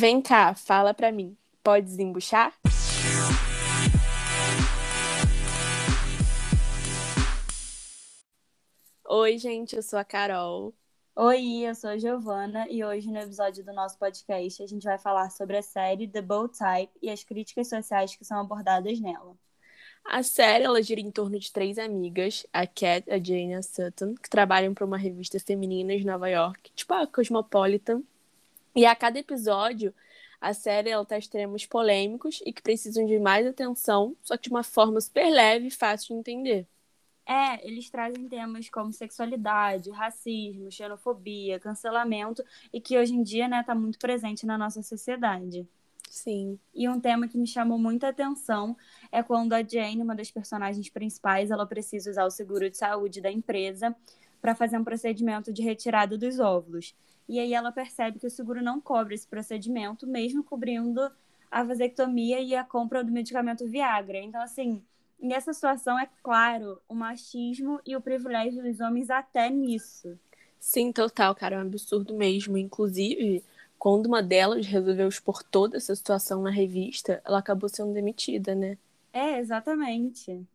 Vem cá, fala pra mim. Pode desembuchar? Oi, gente, eu sou a Carol. Oi, eu sou a Giovana e hoje no episódio do nosso podcast a gente vai falar sobre a série The Bold Type e as críticas sociais que são abordadas nela. A série ela gira em torno de três amigas, a Cat, a Jane e a Sutton, que trabalham para uma revista feminina de Nova York, tipo a Cosmopolitan. E a cada episódio, a série ela traz temas polêmicos e que precisam de mais atenção, só que de uma forma super leve e fácil de entender. É, eles trazem temas como sexualidade, racismo, xenofobia, cancelamento e que hoje em dia, né, tá muito presente na nossa sociedade. Sim. E um tema que me chamou muita atenção é quando a Jane, uma das personagens principais, ela precisa usar o seguro de saúde da empresa para fazer um procedimento de retirada dos óvulos. E aí ela percebe que o seguro não cobre esse procedimento, mesmo cobrindo a vasectomia e a compra do medicamento Viagra. Então, assim, nessa situação é claro o machismo e o privilégio dos homens até nisso. Sim, total, cara, é um absurdo mesmo. Inclusive, quando uma delas resolveu expor toda essa situação na revista, ela acabou sendo demitida, né? É, exatamente.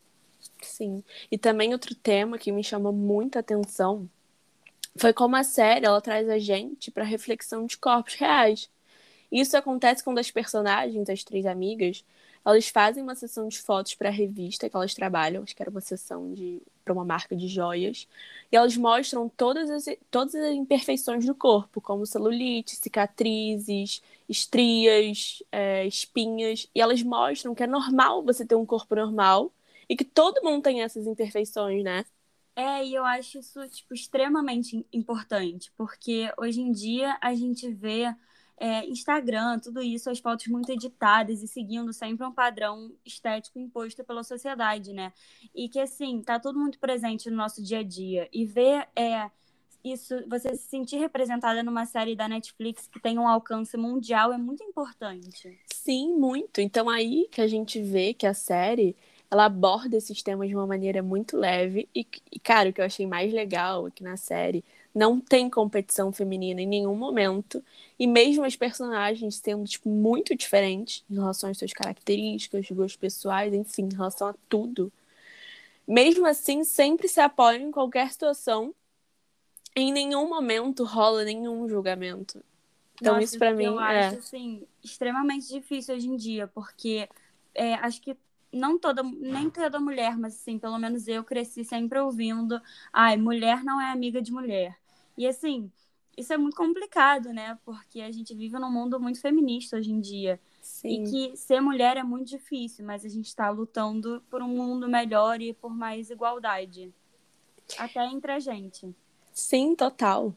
Sim. E também outro tema que me chamou muita atenção foi como a série ela traz a gente para reflexão de corpos reais. Isso acontece quando as personagens, as três amigas, elas fazem uma sessão de fotos para a revista que elas trabalham, acho que era uma sessão de para uma marca de joias, e elas mostram todas as, todas as imperfeições do corpo, como celulite, cicatrizes, estrias, é, espinhas, e elas mostram que é normal você ter um corpo normal e que todo mundo tem essas imperfeições, né? É, e eu acho isso tipo extremamente importante, porque hoje em dia a gente vê é, Instagram, tudo isso, as fotos muito editadas e seguindo sempre um padrão estético imposto pela sociedade, né? E que, assim, tá tudo muito presente no nosso dia a dia. E ver é, isso, você se sentir representada numa série da Netflix que tem um alcance mundial é muito importante. Sim, muito. Então, aí que a gente vê que a série ela aborda esses temas de uma maneira muito leve e, e cara, o que eu achei mais legal aqui na série não tem competição feminina em nenhum momento. E mesmo as personagens sendo tipo, muito diferentes em relação às suas características, gostos pessoais, enfim, em relação a tudo. Mesmo assim, sempre se apoiam em qualquer situação. Em nenhum momento rola nenhum julgamento. Então, Nossa, isso para mim eu é. acho assim, extremamente difícil hoje em dia, porque é, acho que não toda, nem toda mulher, mas assim, pelo menos eu cresci sempre ouvindo, ai, mulher não é amiga de mulher. E assim, isso é muito complicado, né? Porque a gente vive num mundo muito feminista hoje em dia. Sim. E que ser mulher é muito difícil, mas a gente está lutando por um mundo melhor e por mais igualdade. Até entre a gente. Sim, total.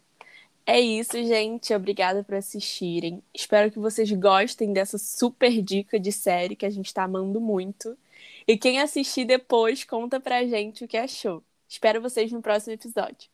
É isso, gente. Obrigada por assistirem. Espero que vocês gostem dessa super dica de série que a gente tá amando muito. E quem assistir depois, conta pra gente o que achou. Espero vocês no próximo episódio.